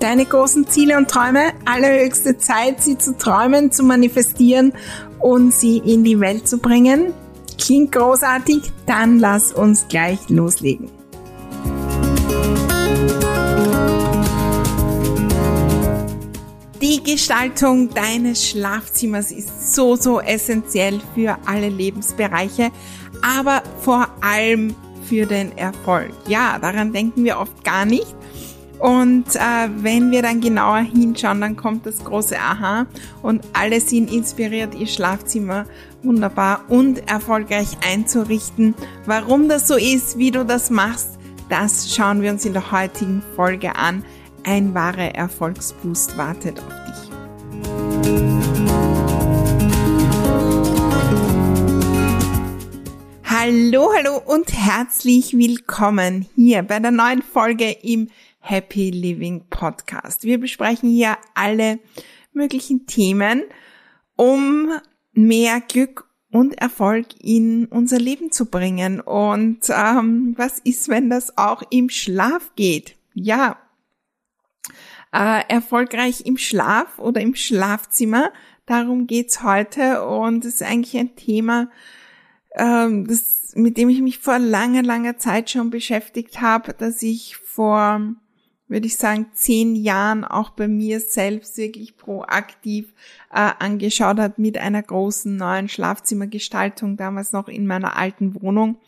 deine großen Ziele und Träume. Allerhöchste Zeit, sie zu träumen, zu manifestieren und sie in die Welt zu bringen. Klingt großartig? Dann lass uns gleich loslegen. Die Gestaltung deines Schlafzimmers ist so, so essentiell für alle Lebensbereiche, aber vor allem für den Erfolg. Ja, daran denken wir oft gar nicht. Und äh, wenn wir dann genauer hinschauen, dann kommt das große Aha und alle sind inspiriert, ihr Schlafzimmer wunderbar und erfolgreich einzurichten. Warum das so ist, wie du das machst, das schauen wir uns in der heutigen Folge an. Ein wahrer Erfolgsboost wartet auf dich. Hallo, hallo und herzlich willkommen hier bei der neuen Folge im Happy Living Podcast. Wir besprechen hier alle möglichen Themen, um mehr Glück und Erfolg in unser Leben zu bringen. Und ähm, was ist, wenn das auch im Schlaf geht? Ja, äh, erfolgreich im Schlaf oder im Schlafzimmer. Darum geht's heute und es ist eigentlich ein Thema, ähm, das, mit dem ich mich vor langer, langer Zeit schon beschäftigt habe, dass ich vor würde ich sagen, zehn Jahren auch bei mir selbst wirklich proaktiv äh, angeschaut hat mit einer großen neuen Schlafzimmergestaltung, damals noch in meiner alten Wohnung.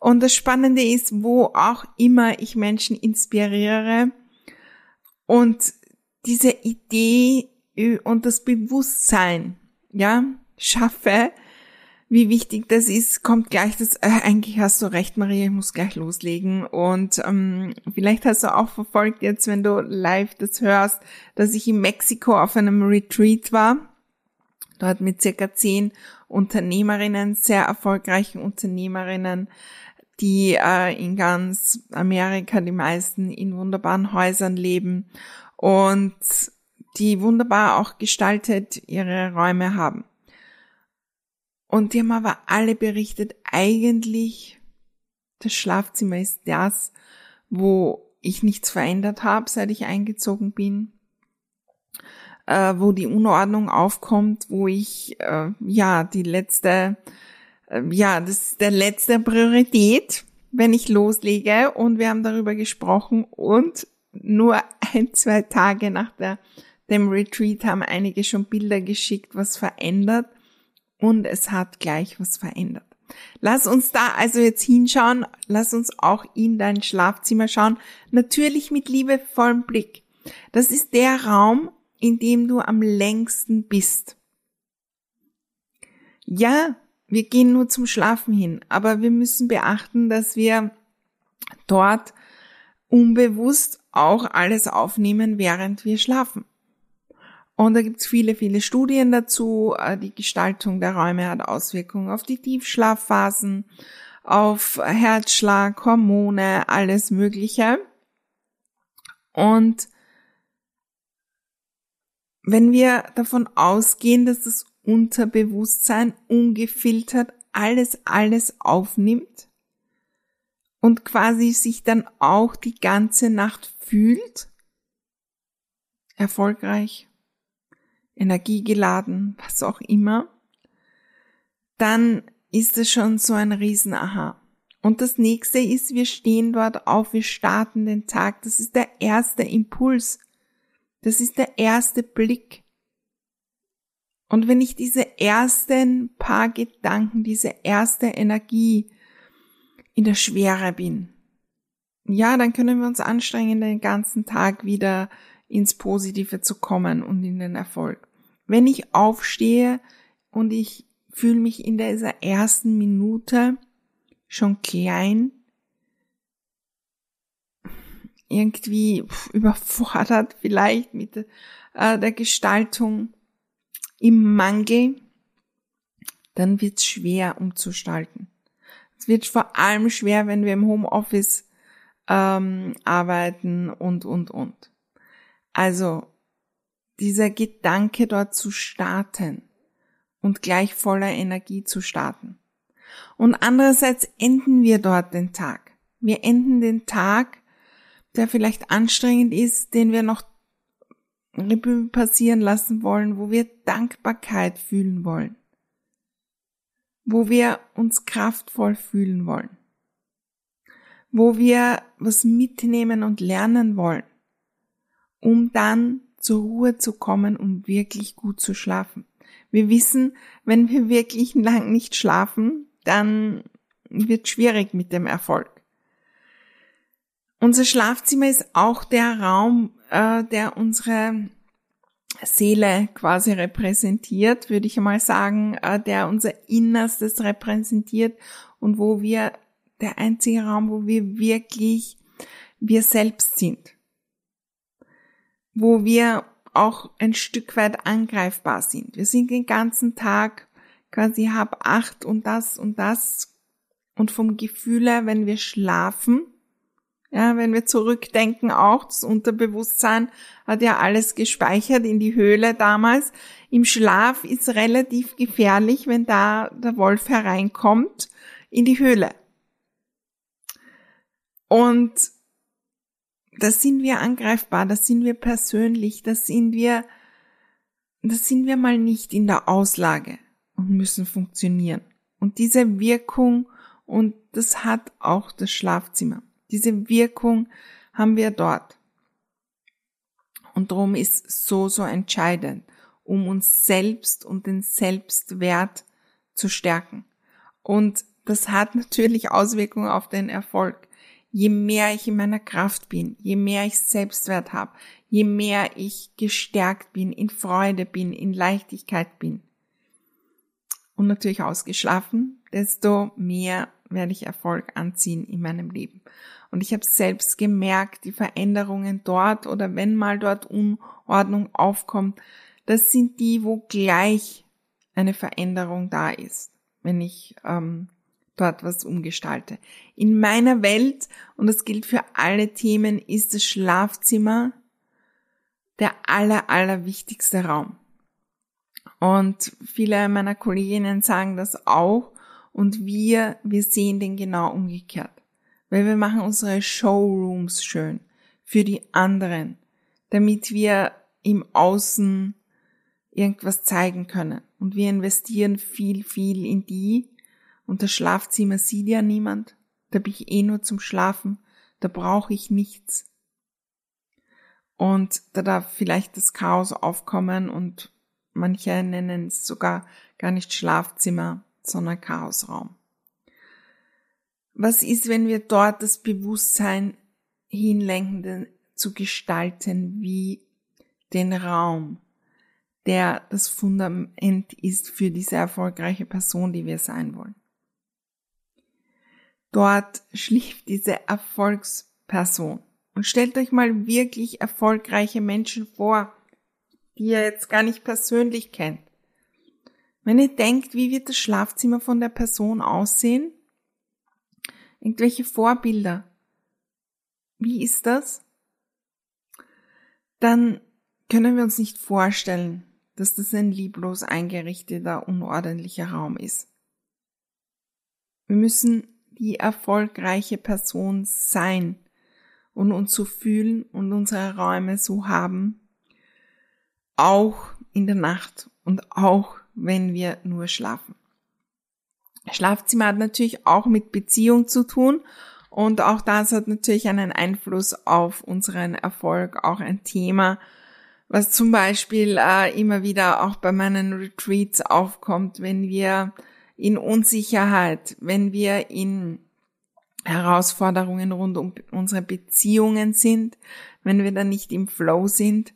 Und das Spannende ist, wo auch immer ich Menschen inspiriere und diese Idee und das Bewusstsein, ja, schaffe, wie wichtig das ist, kommt gleich das, äh, eigentlich hast du recht, Maria, ich muss gleich loslegen. Und ähm, vielleicht hast du auch verfolgt jetzt, wenn du live das hörst, dass ich in Mexiko auf einem Retreat war. Dort mit circa zehn Unternehmerinnen, sehr erfolgreichen Unternehmerinnen, die äh, in ganz Amerika, die meisten in wunderbaren Häusern leben und die wunderbar auch gestaltet ihre Räume haben. Und die haben aber alle berichtet, eigentlich das Schlafzimmer ist das, wo ich nichts verändert habe, seit ich eingezogen bin, äh, wo die Unordnung aufkommt, wo ich äh, ja die letzte, äh, ja das ist der letzte Priorität, wenn ich loslege. Und wir haben darüber gesprochen und nur ein zwei Tage nach der, dem Retreat haben einige schon Bilder geschickt, was verändert und es hat gleich was verändert. Lass uns da also jetzt hinschauen, lass uns auch in dein Schlafzimmer schauen, natürlich mit liebevollem Blick. Das ist der Raum, in dem du am längsten bist. Ja, wir gehen nur zum Schlafen hin, aber wir müssen beachten, dass wir dort unbewusst auch alles aufnehmen, während wir schlafen. Und da gibt's viele, viele Studien dazu. Äh, die Gestaltung der Räume hat Auswirkungen auf die Tiefschlafphasen, auf Herzschlag, Hormone, alles Mögliche. Und wenn wir davon ausgehen, dass das Unterbewusstsein ungefiltert alles, alles aufnimmt und quasi sich dann auch die ganze Nacht fühlt, erfolgreich, energiegeladen, was auch immer, dann ist es schon so ein Riesen-Aha. Und das nächste ist, wir stehen dort auf, wir starten den Tag. Das ist der erste Impuls. Das ist der erste Blick. Und wenn ich diese ersten paar Gedanken, diese erste Energie in der Schwere bin, ja, dann können wir uns anstrengen, den ganzen Tag wieder ins Positive zu kommen und in den Erfolg. Wenn ich aufstehe und ich fühle mich in dieser ersten Minute schon klein, irgendwie überfordert vielleicht mit äh, der Gestaltung im Mangel, dann wird es schwer umzustalten. Es wird vor allem schwer, wenn wir im Homeoffice ähm, arbeiten und, und, und. Also dieser Gedanke dort zu starten und gleich voller Energie zu starten. Und andererseits enden wir dort den Tag. Wir enden den Tag, der vielleicht anstrengend ist, den wir noch passieren lassen wollen, wo wir Dankbarkeit fühlen wollen, wo wir uns kraftvoll fühlen wollen, wo wir was mitnehmen und lernen wollen, um dann zur Ruhe zu kommen, um wirklich gut zu schlafen. Wir wissen, wenn wir wirklich lang nicht schlafen, dann wird schwierig mit dem Erfolg. Unser Schlafzimmer ist auch der Raum, äh, der unsere Seele quasi repräsentiert, würde ich einmal sagen, äh, der unser Innerstes repräsentiert und wo wir der einzige Raum, wo wir wirklich wir selbst sind wo wir auch ein Stück weit angreifbar sind. Wir sind den ganzen Tag quasi hab acht und das und das und vom Gefühle, wenn wir schlafen, ja, wenn wir zurückdenken auch, das Unterbewusstsein hat ja alles gespeichert in die Höhle damals. Im Schlaf ist relativ gefährlich, wenn da der Wolf hereinkommt in die Höhle. Und das sind wir angreifbar, das sind wir persönlich, das sind wir, das sind wir mal nicht in der Auslage und müssen funktionieren. Und diese Wirkung, und das hat auch das Schlafzimmer, diese Wirkung haben wir dort. Und darum ist so, so entscheidend, um uns selbst und den Selbstwert zu stärken. Und das hat natürlich Auswirkungen auf den Erfolg je mehr ich in meiner Kraft bin, je mehr ich Selbstwert habe, je mehr ich gestärkt bin, in Freude bin, in Leichtigkeit bin und natürlich ausgeschlafen, desto mehr werde ich Erfolg anziehen in meinem Leben. Und ich habe selbst gemerkt, die Veränderungen dort oder wenn mal dort Unordnung aufkommt, das sind die, wo gleich eine Veränderung da ist, wenn ich ähm, dort was umgestalte. In meiner Welt, und das gilt für alle Themen, ist das Schlafzimmer der aller, aller wichtigste Raum. Und viele meiner Kolleginnen sagen das auch und wir, wir sehen den genau umgekehrt. Weil wir machen unsere Showrooms schön für die anderen, damit wir im Außen irgendwas zeigen können. Und wir investieren viel, viel in die, und das Schlafzimmer sieht ja niemand. Da bin ich eh nur zum Schlafen. Da brauche ich nichts. Und da darf vielleicht das Chaos aufkommen und manche nennen es sogar gar nicht Schlafzimmer, sondern Chaosraum. Was ist, wenn wir dort das Bewusstsein hinlenken, zu gestalten wie den Raum, der das Fundament ist für diese erfolgreiche Person, die wir sein wollen? Dort schlief diese Erfolgsperson. Und stellt euch mal wirklich erfolgreiche Menschen vor, die ihr jetzt gar nicht persönlich kennt. Wenn ihr denkt, wie wird das Schlafzimmer von der Person aussehen? Irgendwelche Vorbilder. Wie ist das? Dann können wir uns nicht vorstellen, dass das ein lieblos eingerichteter, unordentlicher Raum ist. Wir müssen die erfolgreiche Person sein und uns so fühlen und unsere Räume so haben, auch in der Nacht und auch wenn wir nur schlafen. Schlafzimmer hat natürlich auch mit Beziehung zu tun und auch das hat natürlich einen Einfluss auf unseren Erfolg, auch ein Thema, Was zum Beispiel äh, immer wieder auch bei meinen Retreats aufkommt, wenn wir in Unsicherheit, wenn wir in Herausforderungen rund um unsere Beziehungen sind, wenn wir dann nicht im Flow sind,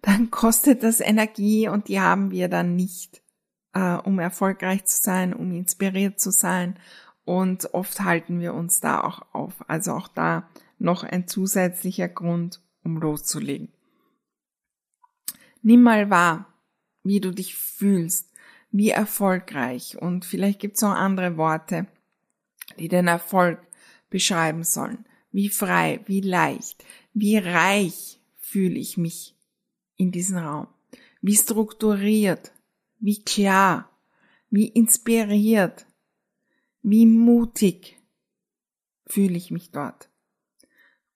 dann kostet das Energie und die haben wir dann nicht, äh, um erfolgreich zu sein, um inspiriert zu sein. Und oft halten wir uns da auch auf. Also auch da noch ein zusätzlicher Grund, um loszulegen. Nimm mal wahr, wie du dich fühlst, wie erfolgreich und vielleicht gibt es noch andere Worte, die den Erfolg beschreiben sollen. Wie frei, wie leicht, wie reich fühle ich mich in diesem Raum. Wie strukturiert, wie klar, wie inspiriert, wie mutig fühle ich mich dort.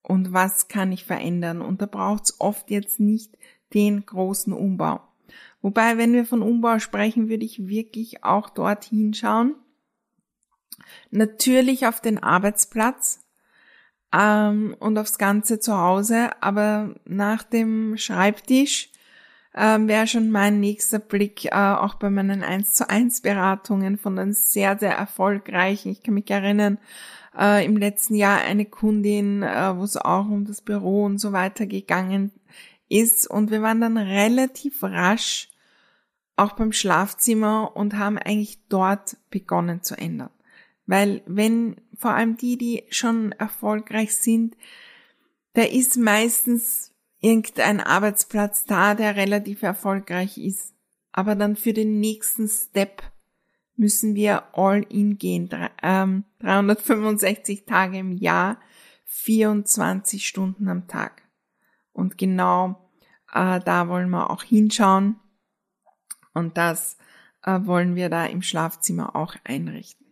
Und was kann ich verändern? Und da braucht es oft jetzt nicht den großen Umbau. Wobei, wenn wir von Umbau sprechen, würde ich wirklich auch dorthin schauen. Natürlich auf den Arbeitsplatz ähm, und aufs ganze zu Hause, aber nach dem Schreibtisch äh, wäre schon mein nächster Blick äh, auch bei meinen 1 zu 1 Beratungen von den sehr, sehr erfolgreichen. Ich kann mich erinnern, äh, im letzten Jahr eine Kundin, äh, wo es auch um das Büro und so weiter gegangen ist. Und wir waren dann relativ rasch auch beim Schlafzimmer und haben eigentlich dort begonnen zu ändern. Weil wenn vor allem die, die schon erfolgreich sind, da ist meistens irgendein Arbeitsplatz da, der relativ erfolgreich ist. Aber dann für den nächsten Step müssen wir all in gehen. 365 ähm, Tage im Jahr, 24 Stunden am Tag. Und genau äh, da wollen wir auch hinschauen. Und das äh, wollen wir da im Schlafzimmer auch einrichten.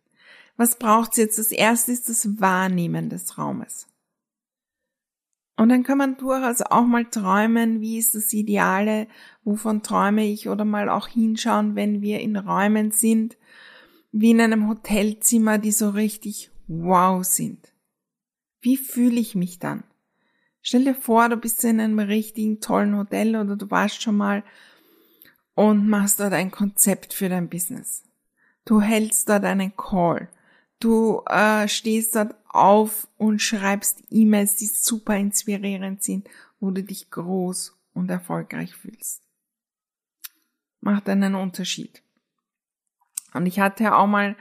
Was braucht es jetzt? Das erste ist das Wahrnehmen des Raumes. Und dann kann man durchaus auch mal träumen, wie ist das Ideale, wovon träume ich oder mal auch hinschauen, wenn wir in Räumen sind, wie in einem Hotelzimmer, die so richtig wow sind. Wie fühle ich mich dann? Stell dir vor, du bist in einem richtigen tollen Hotel oder du warst schon mal und machst dort ein Konzept für dein Business. Du hältst dort einen Call. Du äh, stehst dort auf und schreibst E-Mails, die super inspirierend sind, wo du dich groß und erfolgreich fühlst. Macht einen Unterschied. Und ich hatte auch mal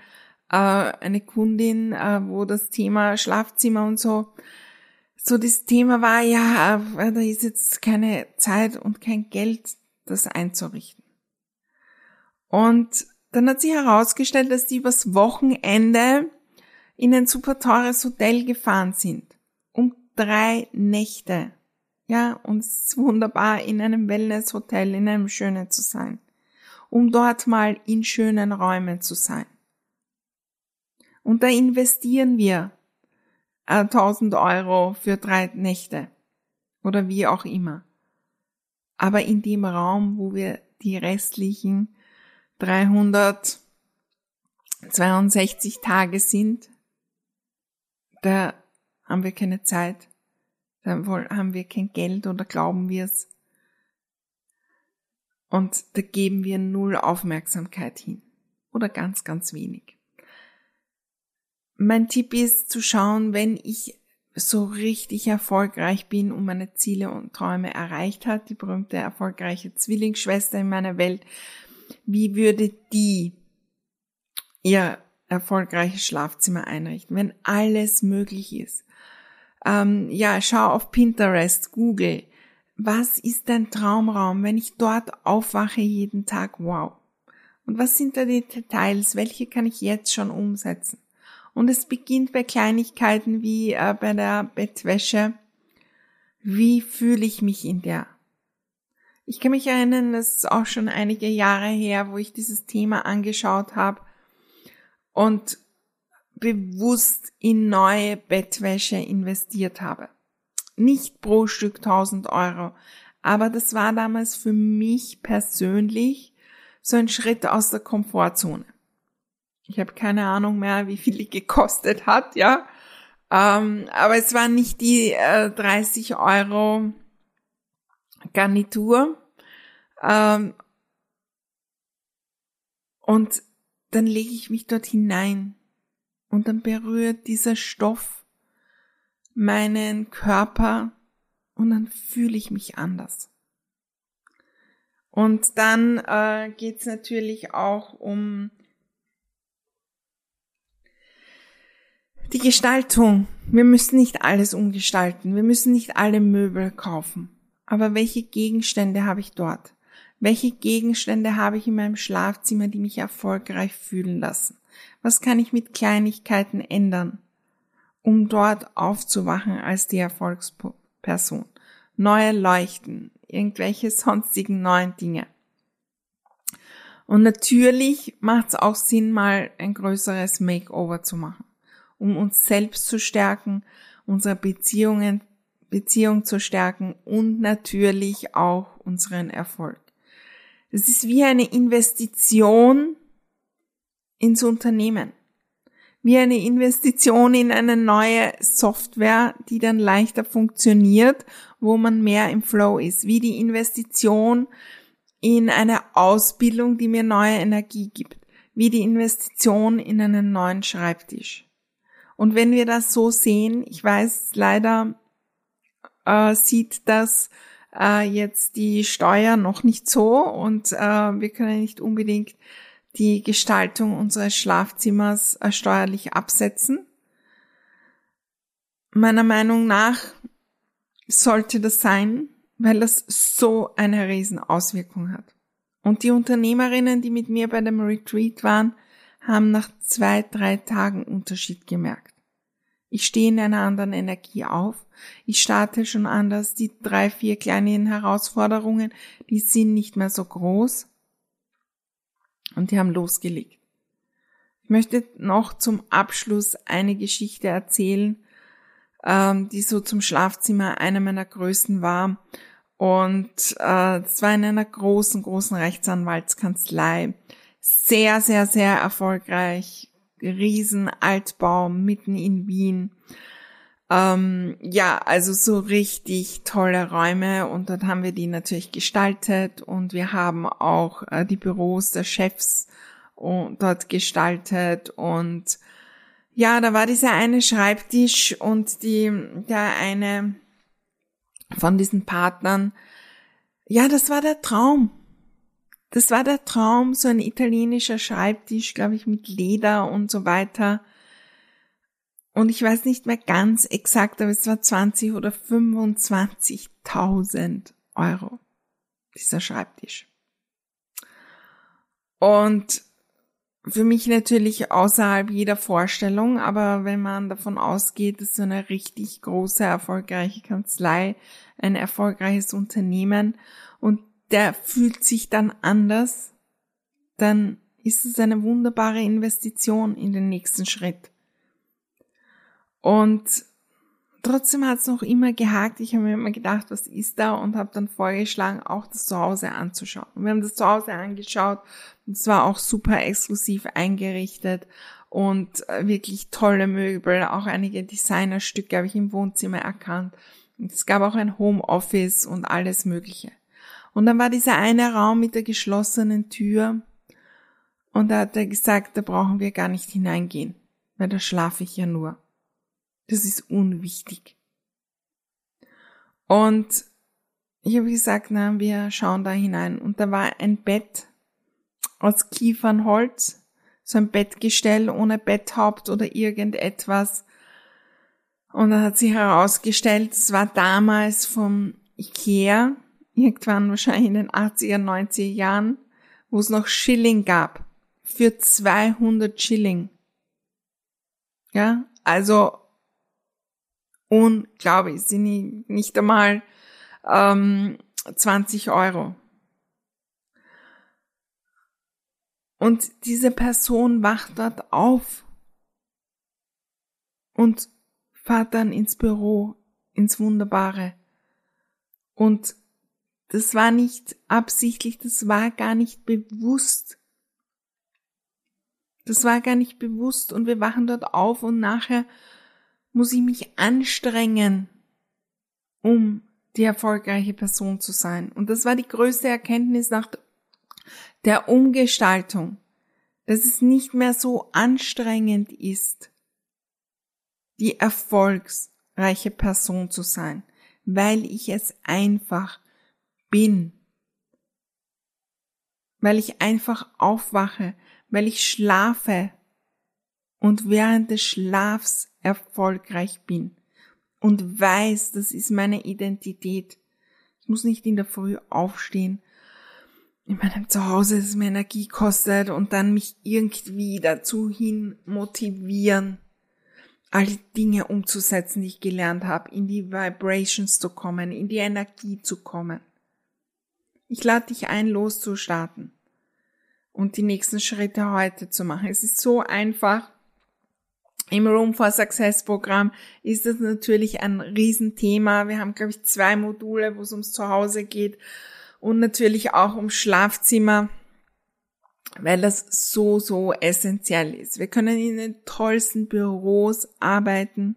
äh, eine Kundin, äh, wo das Thema Schlafzimmer und so so das Thema war, ja, da ist jetzt keine Zeit und kein Geld, das einzurichten. Und dann hat sie herausgestellt, dass die übers Wochenende in ein super teures Hotel gefahren sind. Um drei Nächte. Ja, und es ist wunderbar, in einem Wellnesshotel, in einem schönen zu sein. Um dort mal in schönen Räumen zu sein. Und da investieren wir 1000 Euro für drei Nächte oder wie auch immer. Aber in dem Raum, wo wir die restlichen 362 Tage sind, da haben wir keine Zeit, da haben wir kein Geld oder glauben wir es. Und da geben wir null Aufmerksamkeit hin oder ganz, ganz wenig. Mein Tipp ist zu schauen, wenn ich so richtig erfolgreich bin und meine Ziele und Träume erreicht hat, die berühmte erfolgreiche Zwillingsschwester in meiner Welt, wie würde die ihr erfolgreiches Schlafzimmer einrichten, wenn alles möglich ist? Ähm, ja, schau auf Pinterest, Google. Was ist dein Traumraum, wenn ich dort aufwache jeden Tag? Wow. Und was sind da die Details? Welche kann ich jetzt schon umsetzen? Und es beginnt bei Kleinigkeiten wie äh, bei der Bettwäsche. Wie fühle ich mich in der? Ich kann mich erinnern, das ist auch schon einige Jahre her, wo ich dieses Thema angeschaut habe und bewusst in neue Bettwäsche investiert habe. Nicht pro Stück 1000 Euro, aber das war damals für mich persönlich so ein Schritt aus der Komfortzone. Ich habe keine Ahnung mehr, wie viel die gekostet hat, ja. Ähm, aber es war nicht die äh, 30 Euro Garnitur, Ähm, und dann lege ich mich dort hinein und dann berührt dieser Stoff meinen Körper und dann fühle ich mich anders. Und dann äh, geht es natürlich auch um die Gestaltung. Wir müssen nicht alles umgestalten. Wir müssen nicht alle Möbel kaufen. Aber welche Gegenstände habe ich dort? Welche Gegenstände habe ich in meinem Schlafzimmer, die mich erfolgreich fühlen lassen? Was kann ich mit Kleinigkeiten ändern, um dort aufzuwachen als die Erfolgsperson? Neue Leuchten, irgendwelche sonstigen neuen Dinge. Und natürlich macht es auch Sinn, mal ein größeres Makeover zu machen, um uns selbst zu stärken, unsere Beziehungen, Beziehung zu stärken und natürlich auch unseren Erfolg. Es ist wie eine Investition ins Unternehmen. Wie eine Investition in eine neue Software, die dann leichter funktioniert, wo man mehr im Flow ist. Wie die Investition in eine Ausbildung, die mir neue Energie gibt. Wie die Investition in einen neuen Schreibtisch. Und wenn wir das so sehen, ich weiß leider, äh, sieht das äh, jetzt die Steuer noch nicht so und äh, wir können nicht unbedingt die Gestaltung unseres Schlafzimmers äh, steuerlich absetzen. Meiner Meinung nach sollte das sein, weil das so eine riesen Auswirkung hat. Und die Unternehmerinnen, die mit mir bei dem Retreat waren, haben nach zwei, drei Tagen Unterschied gemerkt. Ich stehe in einer anderen Energie auf. Ich starte schon anders. Die drei, vier kleinen Herausforderungen, die sind nicht mehr so groß. Und die haben losgelegt. Ich möchte noch zum Abschluss eine Geschichte erzählen, ähm, die so zum Schlafzimmer einer meiner größten war. Und äh, es war in einer großen, großen Rechtsanwaltskanzlei. Sehr, sehr, sehr erfolgreich Riesenaltbau mitten in Wien. Ähm, ja, also so richtig tolle Räume und dort haben wir die natürlich gestaltet und wir haben auch äh, die Büros der Chefs und, dort gestaltet und ja, da war dieser eine Schreibtisch und die, der eine von diesen Partnern, ja, das war der Traum. Das war der Traum, so ein italienischer Schreibtisch, glaube ich, mit Leder und so weiter. Und ich weiß nicht mehr ganz exakt, aber es war 20 oder 25.000 Euro, dieser Schreibtisch. Und für mich natürlich außerhalb jeder Vorstellung, aber wenn man davon ausgeht, dass so eine richtig große, erfolgreiche Kanzlei, ein erfolgreiches Unternehmen und der fühlt sich dann anders, dann ist es eine wunderbare Investition in den nächsten Schritt. Und trotzdem hat es noch immer gehakt. Ich habe mir immer gedacht, was ist da und habe dann vorgeschlagen, auch das Zuhause anzuschauen. Und wir haben das Zuhause angeschaut und es war auch super exklusiv eingerichtet und äh, wirklich tolle Möbel. Auch einige Designerstücke habe ich im Wohnzimmer erkannt. Und es gab auch ein Homeoffice und alles Mögliche. Und dann war dieser eine Raum mit der geschlossenen Tür und da hat er gesagt, da brauchen wir gar nicht hineingehen, weil da schlafe ich ja nur. Das ist unwichtig. Und ich habe gesagt, na, wir schauen da hinein. Und da war ein Bett aus Kiefernholz, so ein Bettgestell ohne Betthaupt oder irgendetwas. Und da hat sich herausgestellt, es war damals vom Ikea irgendwann wahrscheinlich in den 80er, 90er Jahren, wo es noch Schilling gab. Für 200 Schilling. Ja, also unglaublich, sind nicht einmal ähm, 20 Euro. Und diese Person wacht dort auf und fährt dann ins Büro, ins Wunderbare und das war nicht absichtlich, das war gar nicht bewusst. Das war gar nicht bewusst und wir wachen dort auf und nachher muss ich mich anstrengen, um die erfolgreiche Person zu sein. Und das war die größte Erkenntnis nach der Umgestaltung, dass es nicht mehr so anstrengend ist, die erfolgsreiche Person zu sein, weil ich es einfach bin, weil ich einfach aufwache, weil ich schlafe und während des Schlafs erfolgreich bin und weiß, das ist meine Identität. Ich muss nicht in der Früh aufstehen, in meinem Zuhause, das mir Energie kostet und dann mich irgendwie dazu hin motivieren, all die Dinge umzusetzen, die ich gelernt habe, in die Vibrations zu kommen, in die Energie zu kommen. Ich lade dich ein, loszustarten und die nächsten Schritte heute zu machen. Es ist so einfach. Im Room for Success Programm ist das natürlich ein Riesenthema. Wir haben, glaube ich, zwei Module, wo es ums Zuhause geht und natürlich auch ums Schlafzimmer, weil das so, so essentiell ist. Wir können in den tollsten Büros arbeiten,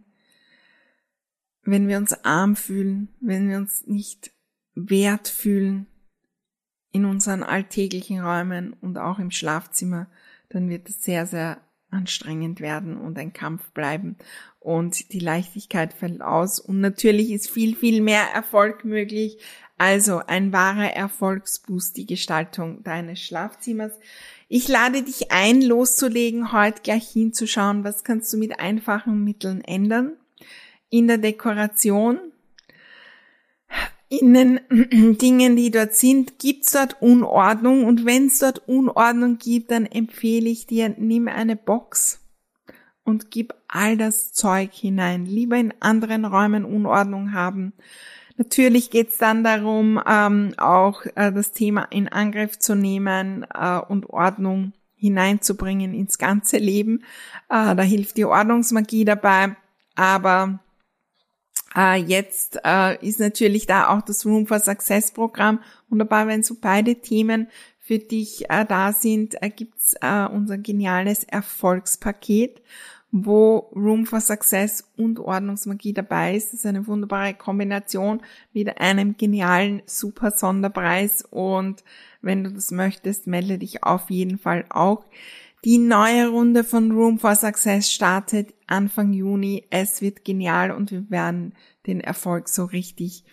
wenn wir uns arm fühlen, wenn wir uns nicht wert fühlen in unseren alltäglichen Räumen und auch im Schlafzimmer, dann wird es sehr, sehr anstrengend werden und ein Kampf bleiben und die Leichtigkeit fällt aus und natürlich ist viel, viel mehr Erfolg möglich. Also ein wahrer Erfolgsboost, die Gestaltung deines Schlafzimmers. Ich lade dich ein, loszulegen, heute gleich hinzuschauen, was kannst du mit einfachen Mitteln ändern. In der Dekoration, in den Dingen, die dort sind, gibt's dort Unordnung und wenn es dort Unordnung gibt, dann empfehle ich dir, nimm eine Box und gib all das Zeug hinein. Lieber in anderen Räumen Unordnung haben. Natürlich geht's dann darum, ähm, auch äh, das Thema in Angriff zu nehmen äh, und Ordnung hineinzubringen ins ganze Leben. Äh, da hilft die Ordnungsmagie dabei, aber äh, jetzt äh, ist natürlich da auch das Room for Success Programm wunderbar, wenn so beide Themen für dich äh, da sind, äh, gibt's äh, unser geniales Erfolgspaket, wo Room for Success und Ordnungsmagie dabei ist. Das ist eine wunderbare Kombination mit einem genialen Super Sonderpreis und wenn du das möchtest, melde dich auf jeden Fall auch. Die neue Runde von Room for Success startet Anfang Juni. Es wird genial und wir werden den Erfolg so richtig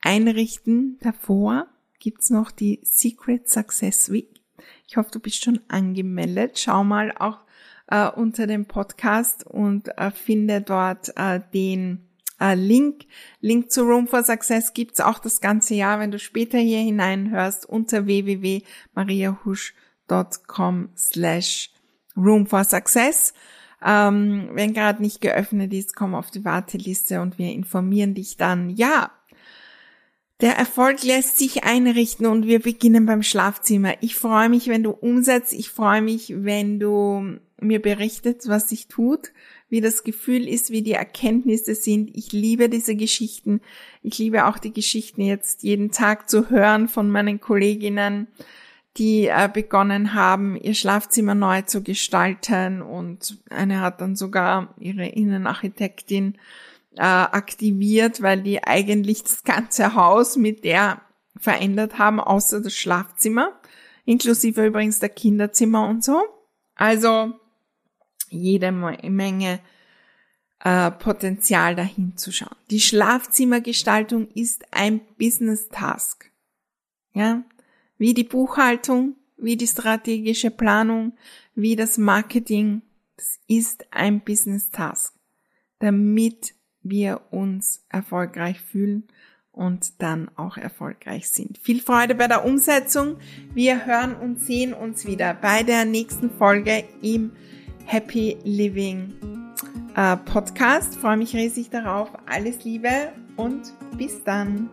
einrichten. Davor gibt's noch die Secret Success Week. Ich hoffe, du bist schon angemeldet. Schau mal auch äh, unter dem Podcast und äh, finde dort äh, den äh, Link. Link zu Room for Success gibt's auch das ganze Jahr, wenn du später hier hineinhörst, unter www.mariahusch.com slash Room for Success. Ähm, wenn gerade nicht geöffnet ist, komm auf die Warteliste und wir informieren dich dann. Ja, der Erfolg lässt sich einrichten und wir beginnen beim Schlafzimmer. Ich freue mich, wenn du umsetzt. Ich freue mich, wenn du mir berichtet, was sich tut, wie das Gefühl ist, wie die Erkenntnisse sind. Ich liebe diese Geschichten. Ich liebe auch die Geschichten jetzt jeden Tag zu hören von meinen Kolleginnen, die äh, begonnen haben, ihr Schlafzimmer neu zu gestalten und eine hat dann sogar ihre Innenarchitektin äh, aktiviert, weil die eigentlich das ganze Haus mit der verändert haben, außer das Schlafzimmer, inklusive übrigens der Kinderzimmer und so. Also jede Menge äh, Potenzial dahin zu schauen. Die Schlafzimmergestaltung ist ein Business Task. Ja, wie die Buchhaltung, wie die strategische Planung, wie das Marketing. Das ist ein Business Task, damit wir uns erfolgreich fühlen und dann auch erfolgreich sind. Viel Freude bei der Umsetzung. Wir hören und sehen uns wieder bei der nächsten Folge im Happy Living äh, Podcast. freue mich riesig darauf. Alles Liebe und bis dann.